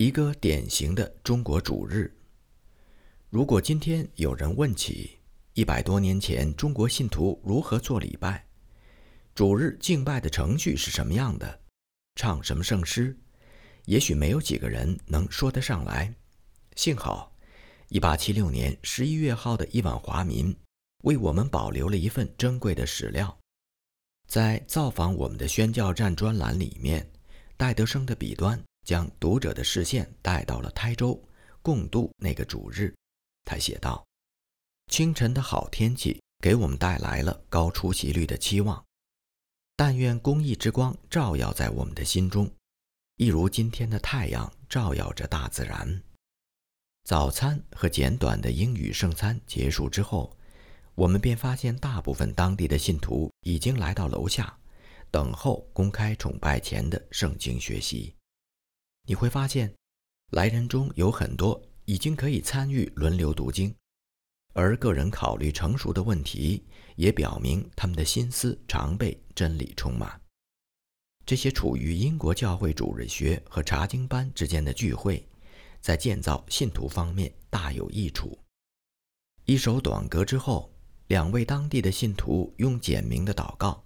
一个典型的中国主日。如果今天有人问起一百多年前中国信徒如何做礼拜，主日敬拜的程序是什么样的，唱什么圣诗，也许没有几个人能说得上来。幸好，一八七六年十一月号的《一晚华民》为我们保留了一份珍贵的史料，在造访我们的宣教站专栏里面，戴德生的笔端。将读者的视线带到了台州，共度那个主日。他写道：“清晨的好天气给我们带来了高出席率的期望。但愿公益之光照耀在我们的心中，一如今天的太阳照耀着大自然。”早餐和简短的英语圣餐结束之后，我们便发现大部分当地的信徒已经来到楼下，等候公开崇拜前的圣经学习。你会发现，来人中有很多已经可以参与轮流读经，而个人考虑成熟的问题也表明他们的心思常被真理充满。这些处于英国教会主日学和查经班之间的聚会，在建造信徒方面大有益处。一首短歌之后，两位当地的信徒用简明的祷告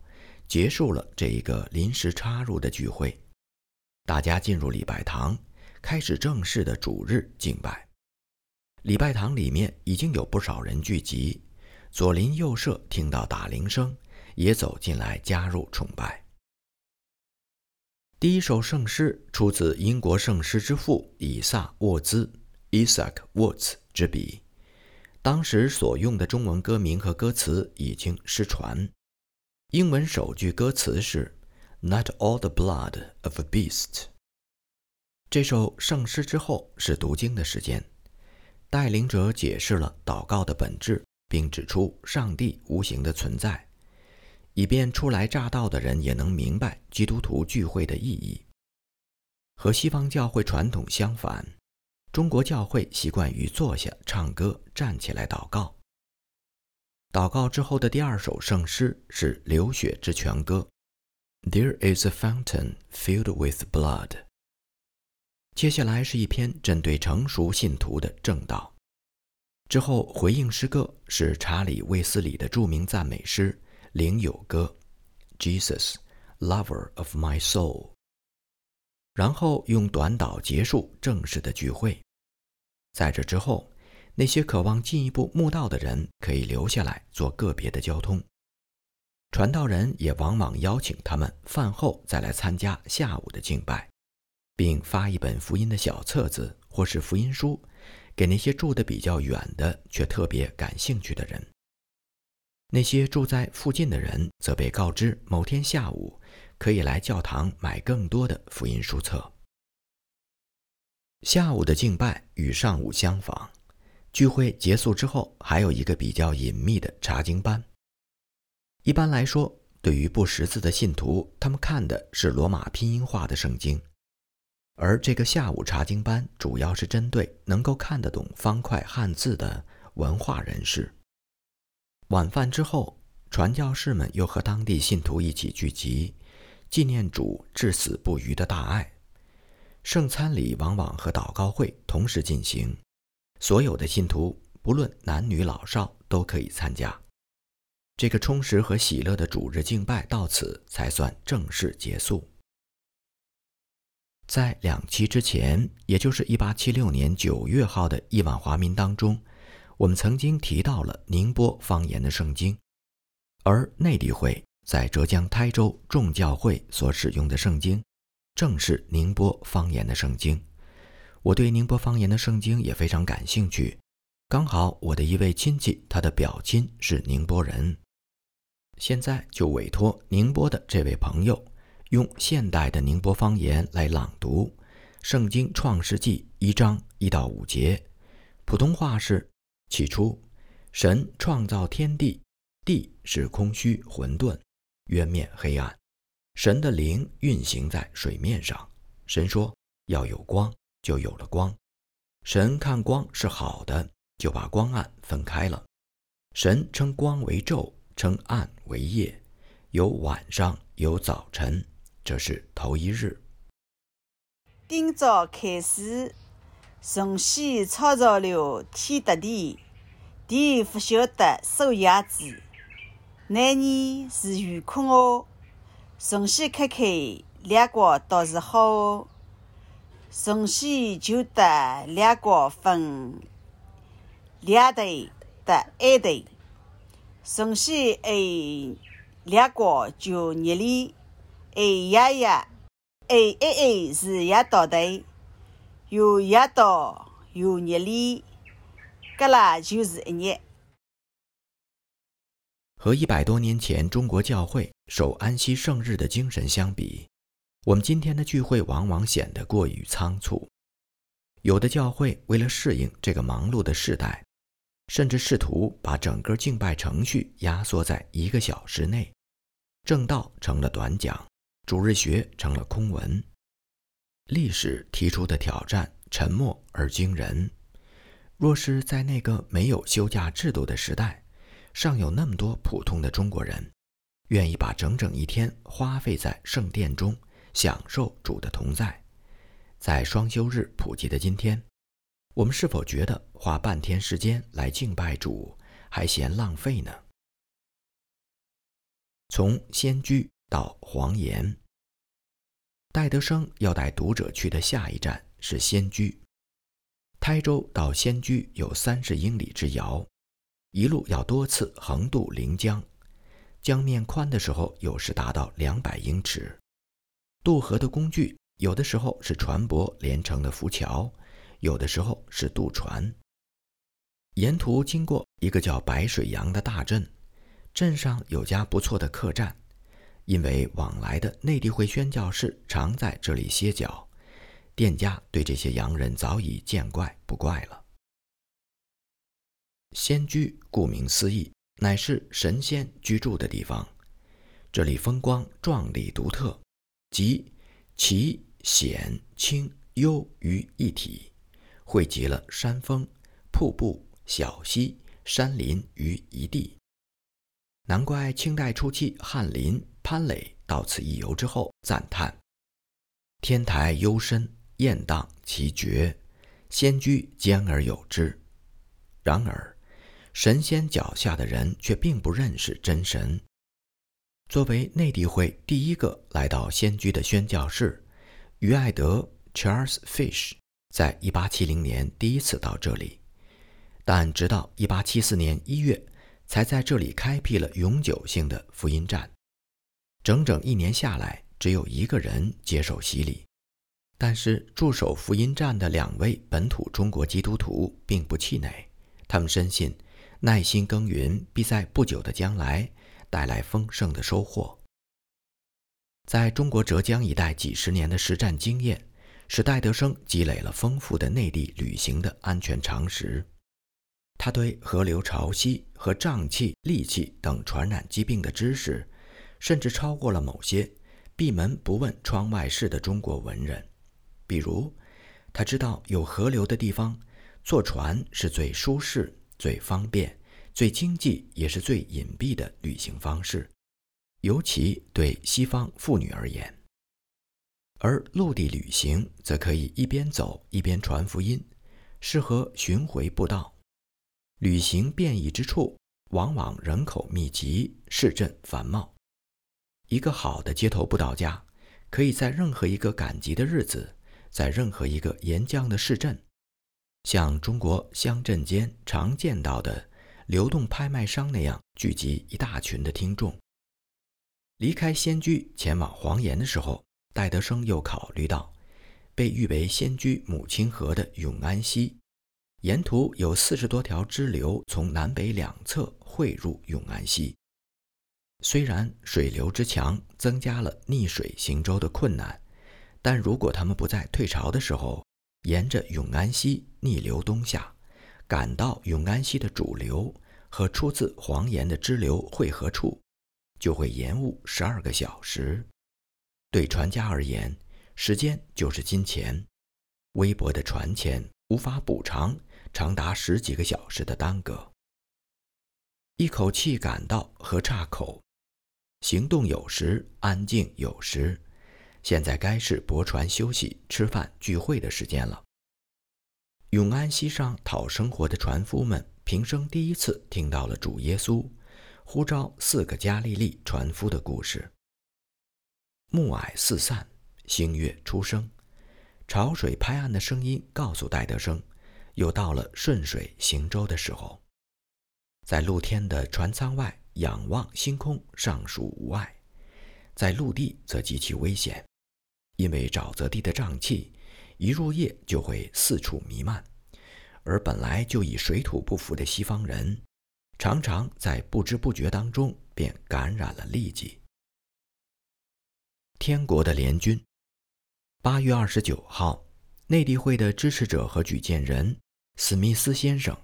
结束了这一个临时插入的聚会。大家进入礼拜堂，开始正式的主日敬拜。礼拜堂里面已经有不少人聚集，左邻右舍听到打铃声，也走进来加入崇拜。第一首圣诗出自英国圣诗之父以撒·沃兹 （Isaac Watts） 之笔，当时所用的中文歌名和歌词已经失传。英文首句歌词是。Not all the blood of a beast。这首圣诗之后是读经的时间，带领者解释了祷告的本质，并指出上帝无形的存在，以便初来乍到的人也能明白基督徒聚会的意义。和西方教会传统相反，中国教会习惯于坐下唱歌，站起来祷告。祷告之后的第二首圣诗是《流血之泉歌》。There is a fountain filled with blood。接下来是一篇针对成熟信徒的正道。之后回应诗歌是查理·卫斯理的著名赞美诗《灵友歌》，Jesus, Lover of my soul。然后用短祷结束正式的聚会。在这之后，那些渴望进一步慕道的人可以留下来做个别的交通。传道人也往往邀请他们饭后再来参加下午的敬拜，并发一本福音的小册子或是福音书，给那些住得比较远的却特别感兴趣的人。那些住在附近的人则被告知某天下午可以来教堂买更多的福音书册。下午的敬拜与上午相仿，聚会结束之后还有一个比较隐秘的查经班。一般来说，对于不识字的信徒，他们看的是罗马拼音化的圣经；而这个下午查经班主要是针对能够看得懂方块汉字的文化人士。晚饭之后，传教士们又和当地信徒一起聚集，纪念主至死不渝的大爱。圣餐礼往往和祷告会同时进行，所有的信徒不论男女老少都可以参加。这个充实和喜乐的主日敬拜到此才算正式结束。在两期之前，也就是1876年9月号的《亿万华民》当中，我们曾经提到了宁波方言的圣经，而内地会在浙江台州众教会所使用的圣经，正是宁波方言的圣经。我对宁波方言的圣经也非常感兴趣，刚好我的一位亲戚，他的表亲是宁波人。现在就委托宁波的这位朋友，用现代的宁波方言来朗读《圣经创世纪》一章一到五节。普通话是：起初，神创造天地，地是空虚混沌，渊面黑暗。神的灵运行在水面上。神说：“要有光，就有了光。”神看光是好的，就把光暗分开了。神称光为昼。称暗为夜，有晚上，有早晨，这是头一日。今朝开始，神仙创造了天得地，地不晓得收叶子。那年是雨空哦，神仙开开，亮光倒是好哦。晨曦就得亮光分两头得一头，晨曦爱亮光就热烈，爱爷爷。A A A 是夜到头，又夜到又热烈，搿啦就是一日。和一百多年前中国教会守安息圣日的精神相比，我们今天的聚会往往显得过于仓促。有的教会为了适应这个忙碌的时代，甚至试图把整个敬拜程序压缩在一个小时内，正道成了短讲。主日学成了空文，历史提出的挑战沉默而惊人。若是在那个没有休假制度的时代，尚有那么多普通的中国人，愿意把整整一天花费在圣殿中享受主的同在，在双休日普及的今天，我们是否觉得花半天时间来敬拜主还嫌浪费呢？从仙居。到黄岩，戴德生要带读者去的下一站是仙居。台州到仙居有三十英里之遥，一路要多次横渡临江，江面宽的时候有时达到两百英尺。渡河的工具有的时候是船舶连成的浮桥，有的时候是渡船。沿途经过一个叫白水洋的大镇，镇上有家不错的客栈。因为往来的内地会宣教士常在这里歇脚，店家对这些洋人早已见怪不怪了。仙居顾名思义，乃是神仙居住的地方。这里风光壮丽独特，集奇险清幽于一体，汇集了山峰、瀑布、小溪、山林于一地。难怪清代初期翰林。潘磊到此一游之后赞叹：“天台幽深，雁荡奇绝，仙居兼而有之。”然而，神仙脚下的人却并不认识真神。作为内地会第一个来到仙居的宣教士，于爱德 （Charles Fish） 在1870年第一次到这里，但直到1874年1月，才在这里开辟了永久性的福音站。整整一年下来，只有一个人接受洗礼，但是驻守福音站的两位本土中国基督徒并不气馁，他们深信耐心耕耘必在不久的将来带来丰盛的收获。在中国浙江一带几十年的实战经验，使戴德生积累了丰富的内地旅行的安全常识。他对河流潮汐和瘴气、痢气等传染疾病的知识。甚至超过了某些闭门不问窗外事的中国文人，比如，他知道有河流的地方，坐船是最舒适、最方便、最经济，也是最隐蔽的旅行方式，尤其对西方妇女而言。而陆地旅行则可以一边走一边传福音，适合巡回布道。旅行便异之处，往往人口密集，市镇繁茂。一个好的街头布道家，可以在任何一个赶集的日子，在任何一个沿江的市镇，像中国乡镇间常见到的流动拍卖商那样，聚集一大群的听众。离开仙居前往黄岩的时候，戴德生又考虑到，被誉为仙居母亲河的永安溪，沿途有四十多条支流从南北两侧汇入永安溪。虽然水流之强增加了逆水行舟的困难，但如果他们不在退潮的时候沿着永安溪逆流东下，赶到永安溪的主流和出自黄岩的支流汇合处，就会延误十二个小时。对船家而言，时间就是金钱，微薄的船钱无法补偿长达十几个小时的耽搁。一口气赶到河岔口。行动有时，安静有时，现在该是泊船休息、吃饭聚会的时间了。永安溪上讨生活的船夫们平生第一次听到了主耶稣呼召四个加利利船夫的故事。暮霭四散，星月初升，潮水拍岸的声音告诉戴德生，又到了顺水行舟的时候。在露天的船舱外仰望星空，尚属无碍；在陆地则极其危险，因为沼泽地的瘴气一入夜就会四处弥漫，而本来就以水土不服的西方人，常常在不知不觉当中便感染了痢疾。天国的联军，八月二十九号，内地会的支持者和举荐人史密斯先生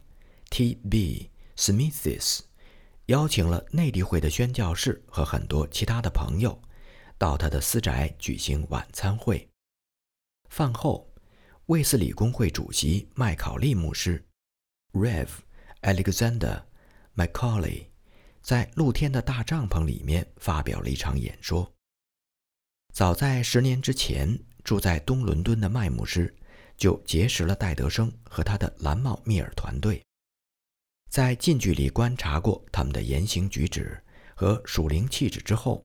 （T.B.）。Smiths 邀请了内地会的宣教士和很多其他的朋友到他的私宅举行晚餐会。饭后，卫斯理公会主席麦考利牧师 （Rev. Alexander Macaulay） 在露天的大帐篷里面发表了一场演说。早在十年之前，住在东伦敦的麦牧师就结识了戴德生和他的蓝帽密尔团队。在近距离观察过他们的言行举止和属灵气质之后，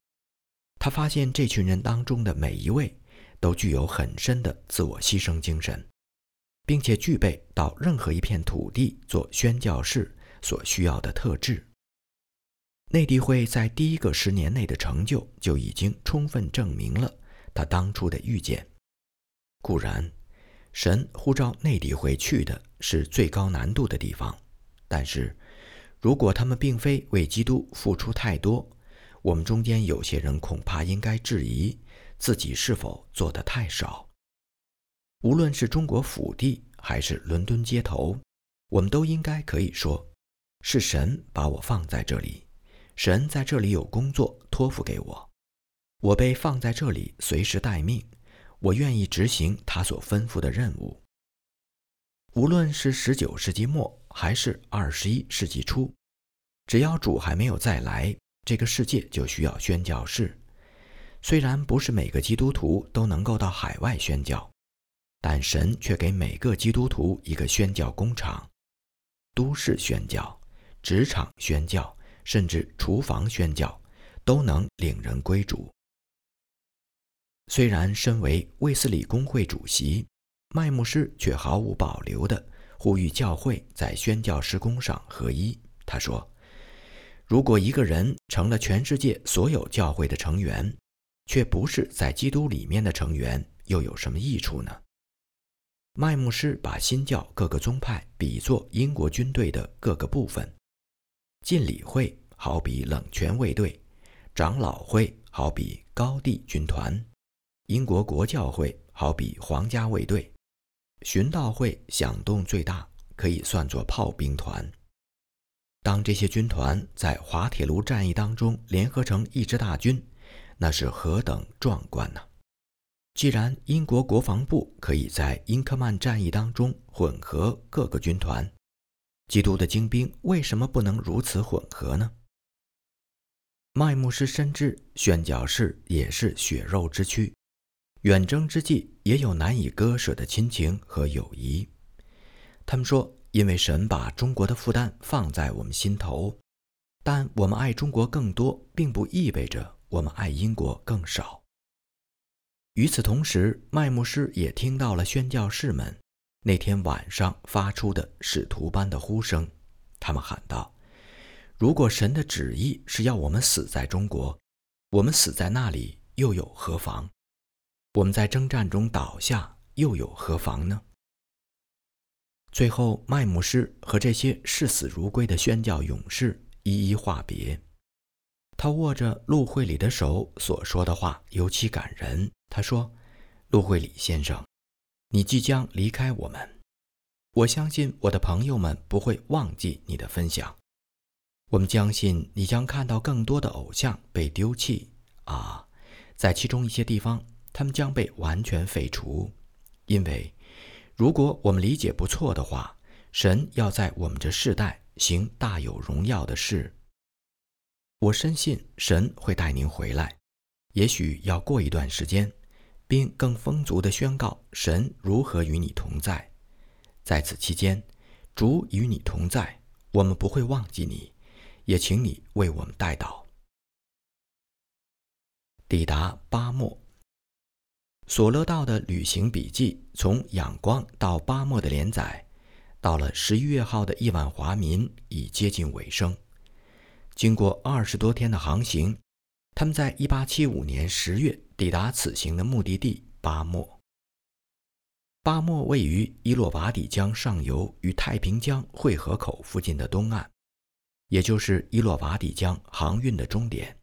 他发现这群人当中的每一位都具有很深的自我牺牲精神，并且具备到任何一片土地做宣教士所需要的特质。内地会在第一个十年内的成就就已经充分证明了他当初的预见。固然，神呼召内地会去的是最高难度的地方。但是，如果他们并非为基督付出太多，我们中间有些人恐怕应该质疑自己是否做得太少。无论是中国腹地还是伦敦街头，我们都应该可以说，是神把我放在这里，神在这里有工作托付给我，我被放在这里随时待命，我愿意执行他所吩咐的任务。无论是十九世纪末还是二十一世纪初，只要主还没有再来，这个世界就需要宣教士。虽然不是每个基督徒都能够到海外宣教，但神却给每个基督徒一个宣教工厂：都市宣教、职场宣教，甚至厨房宣教，都能领人归主。虽然身为卫斯理公会主席。麦牧师却毫无保留地呼吁教会在宣教施工上合一。他说：“如果一个人成了全世界所有教会的成员，却不是在基督里面的成员，又有什么益处呢？”麦牧师把新教各个宗派比作英国军队的各个部分，禁礼会好比冷泉卫队，长老会好比高地军团，英国国教会好比皇家卫队。巡道会响动最大，可以算作炮兵团。当这些军团在滑铁卢战役当中联合成一支大军，那是何等壮观呢？既然英国国防部可以在英克曼战役当中混合各个军团，基督的精兵为什么不能如此混合呢？麦牧师深知宣教士也是血肉之躯。远征之际，也有难以割舍的亲情和友谊。他们说：“因为神把中国的负担放在我们心头，但我们爱中国更多，并不意味着我们爱英国更少。”与此同时，麦牧师也听到了宣教士们那天晚上发出的使徒般的呼声。他们喊道：“如果神的旨意是要我们死在中国，我们死在那里又有何妨？”我们在征战中倒下，又有何妨呢？最后，麦姆斯和这些视死如归的宣教勇士一一话别。他握着陆会里的手所说的话尤其感人。他说：“陆会里先生，你即将离开我们，我相信我的朋友们不会忘记你的分享。我们相信你将看到更多的偶像被丢弃啊，在其中一些地方。”他们将被完全废除，因为如果我们理解不错的话，神要在我们这世代行大有荣耀的事。我深信神会带您回来，也许要过一段时间，并更丰足地宣告神如何与你同在。在此期间，主与你同在，我们不会忘记你，也请你为我们带祷。抵达巴莫，索勒道的旅行笔记从仰光到巴莫的连载，到了十一月号的亿万华民已接近尾声。经过二十多天的航行，他们在一八七五年十月抵达此行的目的地巴莫。巴莫位于伊洛瓦底江上游与太平江汇合口附近的东岸，也就是伊洛瓦底江航运的终点。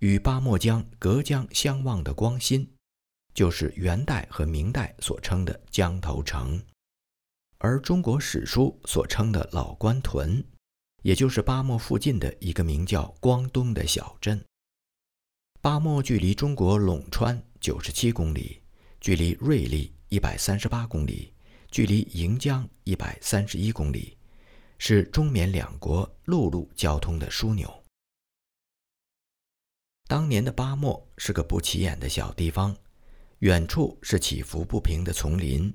与巴莫江隔江相望的光新，就是元代和明代所称的江头城，而中国史书所称的老关屯。也就是巴莫附近的一个名叫光东的小镇。巴莫距离中国陇川九十七公里，距离瑞丽一百三十八公里，距离盈江一百三十一公里，是中缅两国陆路交通的枢纽。当年的巴莫是个不起眼的小地方，远处是起伏不平的丛林，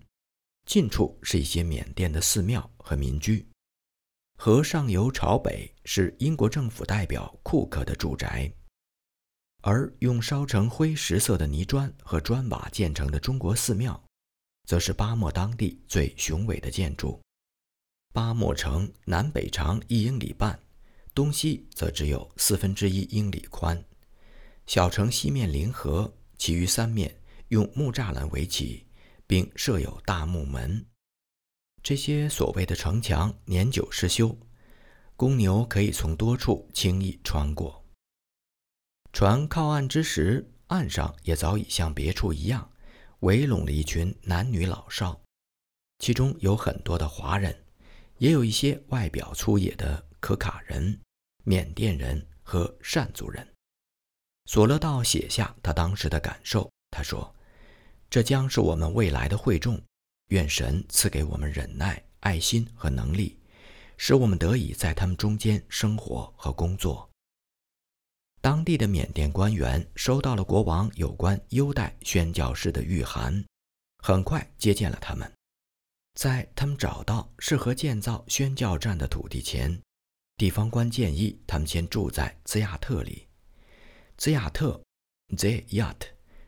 近处是一些缅甸的寺庙和民居。河上游朝北是英国政府代表库克的住宅，而用烧成灰石色的泥砖和砖瓦建成的中国寺庙，则是巴莫当地最雄伟的建筑。巴莫城南北长一英里半，东西则只有四分之一英里宽。小城西面临河，其余三面用木栅栏围起，并设有大木门。这些所谓的城墙年久失修，公牛可以从多处轻易穿过。船靠岸之时，岸上也早已像别处一样，围拢了一群男女老少，其中有很多的华人，也有一些外表粗野的可卡人、缅甸人和善族人。索勒道写下他当时的感受，他说：“这将是我们未来的会众。”愿神赐给我们忍耐、爱心和能力，使我们得以在他们中间生活和工作。当地的缅甸官员收到了国王有关优待宣教士的谕函，很快接见了他们。在他们找到适合建造宣教站的土地前，地方官建议他们先住在兹亚特里。兹亚特 （Z Yat）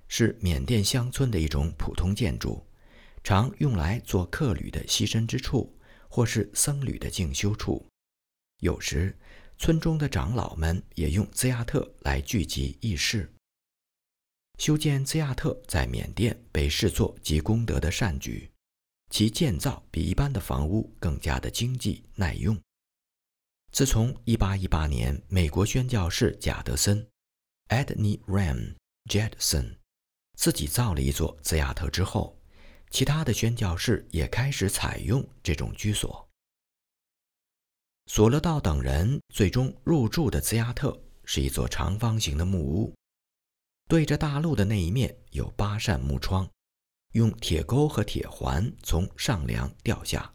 是缅甸乡村的一种普通建筑。常用来做客旅的栖身之处，或是僧侣的静修处。有时，村中的长老们也用兹亚特来聚集议事。修建兹亚特在缅甸被视作积功德的善举，其建造比一般的房屋更加的经济耐用。自从1818年美国宣教士贾德森 （Edney Ram Jedson） 自己造了一座兹亚特之后，其他的宣教士也开始采用这种居所。索勒道等人最终入住的兹亚特是一座长方形的木屋，对着大陆的那一面有八扇木窗，用铁钩和铁环从上梁吊下。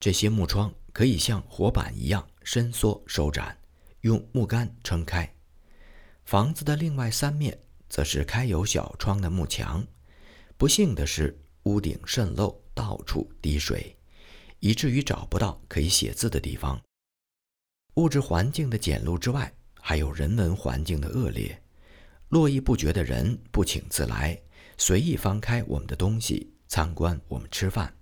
这些木窗可以像火板一样伸缩收展，用木杆撑开。房子的另外三面则是开有小窗的木墙。不幸的是。屋顶渗漏，到处滴水，以至于找不到可以写字的地方。物质环境的简陋之外，还有人文环境的恶劣。络绎不绝的人不请自来，随意翻开我们的东西，参观我们吃饭。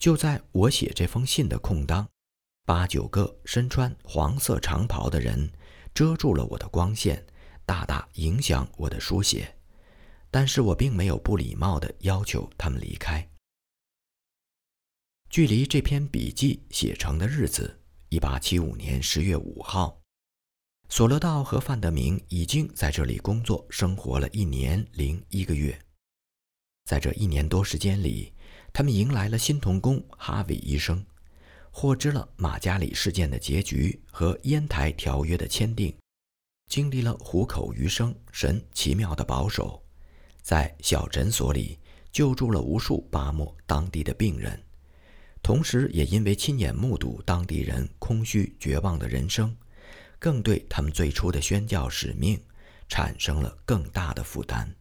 就在我写这封信的空当，八九个身穿黄色长袍的人遮住了我的光线，大大影响我的书写。但是我并没有不礼貌地要求他们离开。距离这篇笔记写成的日子，一八七五年十月五号，索勒道和范德明已经在这里工作生活了一年零一个月。在这一年多时间里，他们迎来了新童工哈维医生，获知了马加里事件的结局和烟台条约的签订，经历了虎口余生神奇妙的保守。在小诊所里救助了无数巴莫当地的病人，同时也因为亲眼目睹当地人空虚绝望的人生，更对他们最初的宣教使命产生了更大的负担。